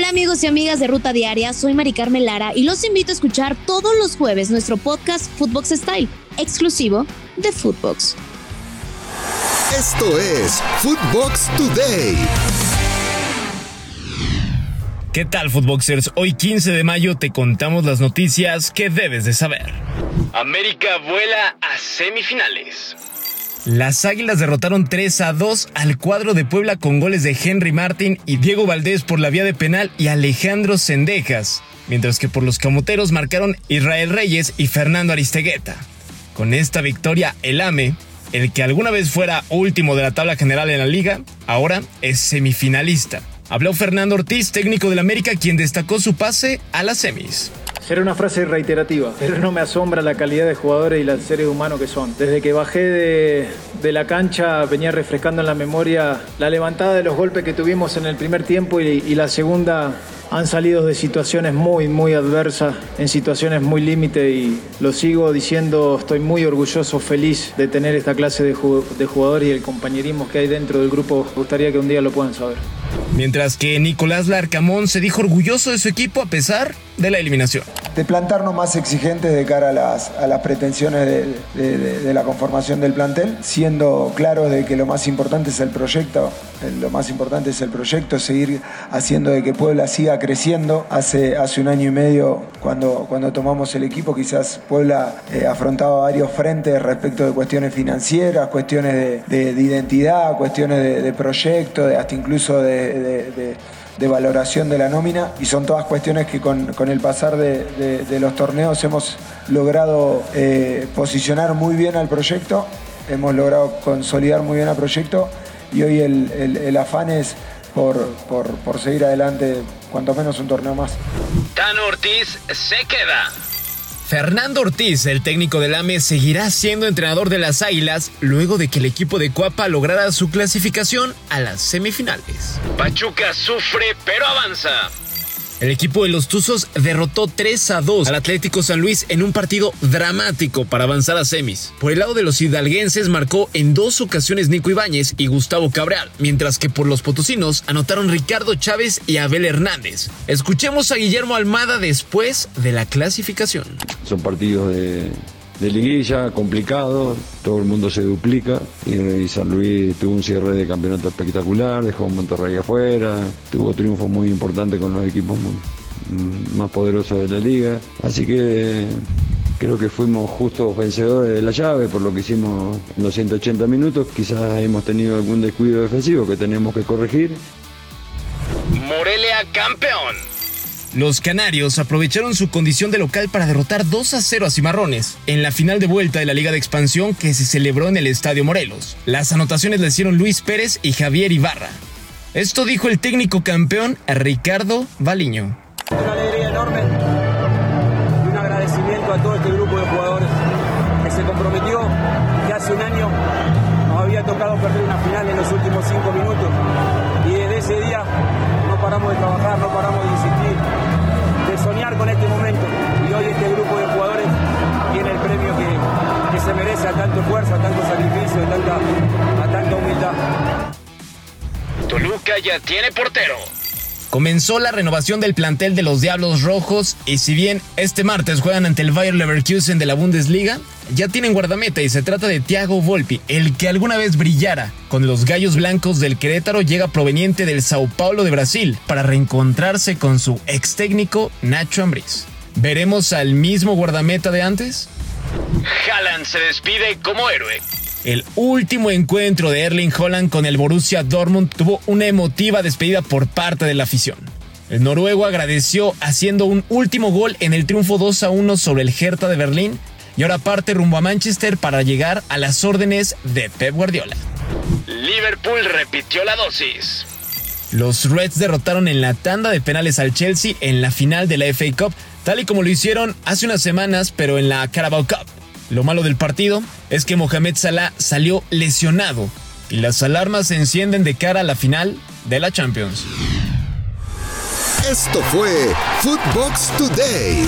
Hola amigos y amigas de Ruta Diaria, soy Mari Carmen Lara y los invito a escuchar todos los jueves nuestro podcast Footbox Style, exclusivo de Footbox. Esto es Footbox Today. ¿Qué tal, Footboxers? Hoy 15 de mayo te contamos las noticias que debes de saber. América vuela a semifinales. Las Águilas derrotaron 3 a 2 al cuadro de Puebla con goles de Henry Martin y Diego Valdés por la vía de penal y Alejandro Sendejas, mientras que por los camoteros marcaron Israel Reyes y Fernando Aristegueta. Con esta victoria, el AME, el que alguna vez fuera último de la tabla general en la liga, ahora es semifinalista. Habló Fernando Ortiz, técnico del América, quien destacó su pase a las semis. Será una frase reiterativa, pero no me asombra la calidad de jugadores y los seres humanos que son. Desde que bajé de, la cancha venía refrescando en la memoria la levantada de los golpes que tuvimos en el primer tiempo y, y la segunda han salido de situaciones muy, muy adversas, en situaciones muy límite y lo sigo diciendo, estoy muy orgulloso, feliz de tener esta clase de, jugadores y el compañerismo que hay dentro del grupo. Me gustaría que un día lo puedan saber. Mientras que Nicolás Larcamón se dijo orgulloso de su equipo a pesar de la eliminación. De plantarnos más exigentes de cara a las, a las pretensiones de, la conformación del plantel, siendo claro de que lo más importante es el proyecto, lo más importante es el proyecto, seguir haciendo de que Puebla siga creciendo. Hace, hace un año y medio, cuando, cuando tomamos el equipo, quizás Puebla eh, afrontaba varios frentes respecto de cuestiones financieras, cuestiones de, identidad, cuestiones de, proyecto, hasta incluso de, valoración de la nómina y son todas cuestiones que con, el pasar de, los torneos hemos logrado eh, posicionar muy bien al proyecto, hemos logrado consolidar muy bien al proyecto y hoy el afán es por, por, seguir adelante, cuanto menos un torneo más. Dan Ortiz se queda. Fernando Ortiz, el técnico del AME, seguirá siendo entrenador de las Águilas luego de que el equipo de Cuapa lograra su clasificación a las semifinales. Pachuca sufre pero avanza. El equipo de los Tuzos derrotó 3 a 2 al Atlético San Luis en un partido dramático para avanzar a semis. Por el lado de los hidalguenses marcó en dos ocasiones Nico Ibáñez y Gustavo Cabreal, mientras que por los potosinos anotaron Ricardo Chávez y Abel Hernández. Escuchemos a Guillermo Almada después de la clasificación. Son partidos de, de liguilla, complicado, todo el mundo se duplica y San Luis tuvo un cierre de campeonato espectacular, dejó Monterrey afuera, tuvo triunfos muy importantes con los equipos mm, más poderosos de la liga, así que creo que fuimos justos vencedores de la llave por lo que hicimos en los 180 minutos, quizás hemos tenido algún descuido defensivo que tenemos que corregir. Morelia campeón. Los canarios aprovecharon su condición de local para derrotar 2 a 0 a Cimarrones en la final de vuelta de la Liga de Expansión que se celebró en el Estadio Morelos. Las anotaciones le hicieron Luis Pérez y Javier Ibarra. Esto dijo el técnico campeón Ricardo Baliño. Una alegría enorme y un agradecimiento a todo este grupo de jugadores que se comprometió que hace un año nos había tocado perder una final en los últimos cinco minutos y desde ese día a tanto esfuerzo, a tanto sacrificio, a tanta, a tanta humildad. Toluca ya tiene portero. Comenzó la renovación del plantel de los Diablos Rojos y si bien este martes juegan ante el Bayer Leverkusen de la Bundesliga, ya tienen guardameta y se trata de Thiago Volpi, el que alguna vez brillara con los Gallos Blancos del Querétaro llega proveniente del Sao Paulo de Brasil para reencontrarse con su ex técnico Nacho Ambriz. ¿Veremos al mismo guardameta de antes? Haaland se despide como héroe. El último encuentro de Erling Holland con el Borussia Dortmund tuvo una emotiva despedida por parte de la afición. El noruego agradeció haciendo un último gol en el triunfo 2 a 1 sobre el Hertha de Berlín y ahora parte rumbo a Manchester para llegar a las órdenes de Pep Guardiola. Liverpool repitió la dosis. Los Reds derrotaron en la tanda de penales al Chelsea en la final de la FA Cup, tal y como lo hicieron hace unas semanas, pero en la Carabao Cup. Lo malo del partido es que Mohamed Salah salió lesionado y las alarmas se encienden de cara a la final de la Champions. Esto fue Footbox Today.